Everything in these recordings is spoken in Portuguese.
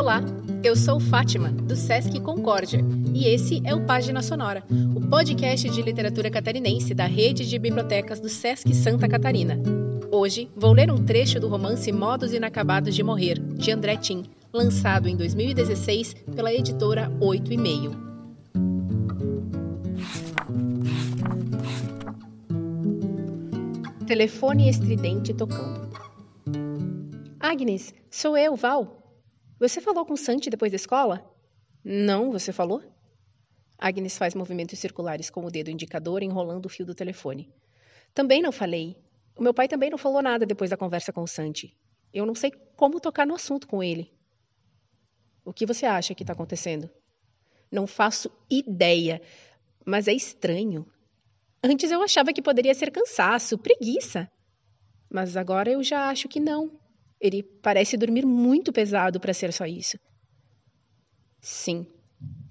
Olá, eu sou Fátima, do Sesc Concórdia, e esse é o Página Sonora, o podcast de literatura catarinense da rede de bibliotecas do Sesc Santa Catarina. Hoje vou ler um trecho do romance Modos Inacabados de Morrer, de André Tim, lançado em 2016 pela editora Oito e Meio. Telefone estridente tocando. Agnes, sou eu, Val. Você falou com Santi depois da escola? Não, você falou? Agnes faz movimentos circulares com o dedo indicador enrolando o fio do telefone. Também não falei. O meu pai também não falou nada depois da conversa com o Santi. Eu não sei como tocar no assunto com ele. O que você acha que está acontecendo? Não faço ideia, mas é estranho. Antes eu achava que poderia ser cansaço, preguiça. Mas agora eu já acho que não. Ele parece dormir muito pesado para ser só isso. Sim.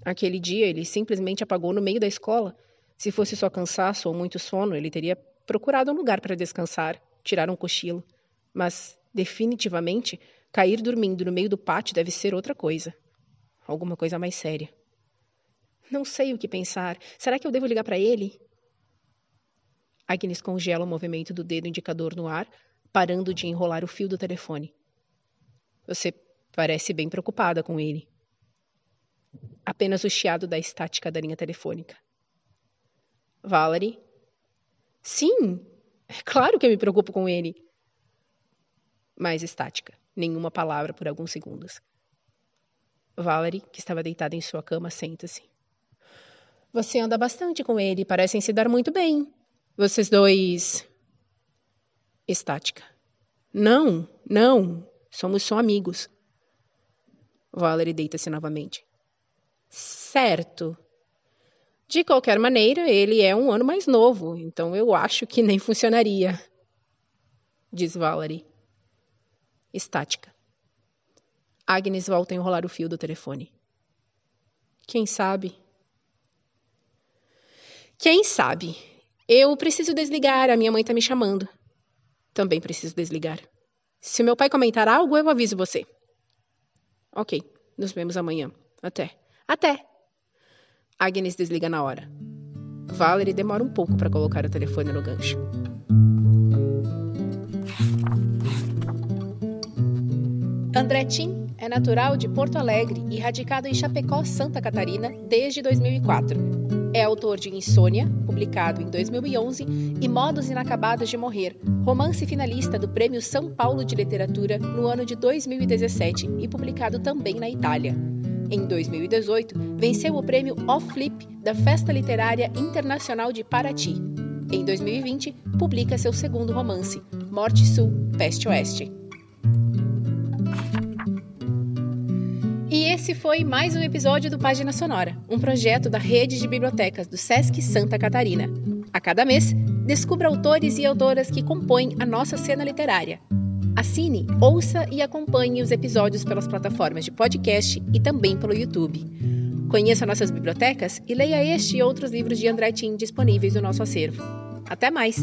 Aquele dia ele simplesmente apagou no meio da escola. Se fosse só cansaço ou muito sono, ele teria procurado um lugar para descansar, tirar um cochilo. Mas, definitivamente, cair dormindo no meio do pátio deve ser outra coisa. Alguma coisa mais séria. Não sei o que pensar. Será que eu devo ligar para ele? Agnes congela o movimento do dedo indicador no ar, parando de enrolar o fio do telefone. Você parece bem preocupada com ele. Apenas o chiado da estática da linha telefônica. Valerie? Sim, é claro que eu me preocupo com ele. Mais estática, nenhuma palavra por alguns segundos. Valerie, que estava deitada em sua cama, senta-se. Você anda bastante com ele, parecem se dar muito bem. Vocês dois estática. Não, não, somos só amigos. Valerie deita-se novamente. Certo. De qualquer maneira, ele é um ano mais novo, então eu acho que nem funcionaria. Diz Valerie. Estática. Agnes volta a enrolar o fio do telefone. Quem sabe? Quem sabe? Eu preciso desligar, a minha mãe tá me chamando. Também preciso desligar. Se meu pai comentar algo, eu aviso você. Ok, nos vemos amanhã. Até. Até! Agnes desliga na hora. Valerie demora um pouco para colocar o telefone no gancho. André Tim é natural de Porto Alegre e radicado em Chapecó, Santa Catarina, desde 2004. É autor de Insônia, publicado em 2011, e Modos Inacabados de Morrer, romance finalista do Prêmio São Paulo de Literatura no ano de 2017 e publicado também na Itália. Em 2018, venceu o prêmio Off Flip da Festa Literária Internacional de Paraty. Em 2020, publica seu segundo romance, Morte Sul, Peste Oeste. Esse foi mais um episódio do Página Sonora, um projeto da rede de bibliotecas do SESC Santa Catarina. A cada mês, descubra autores e autoras que compõem a nossa cena literária. Assine, ouça e acompanhe os episódios pelas plataformas de podcast e também pelo YouTube. Conheça nossas bibliotecas e leia este e outros livros de André Tim disponíveis no nosso acervo. Até mais!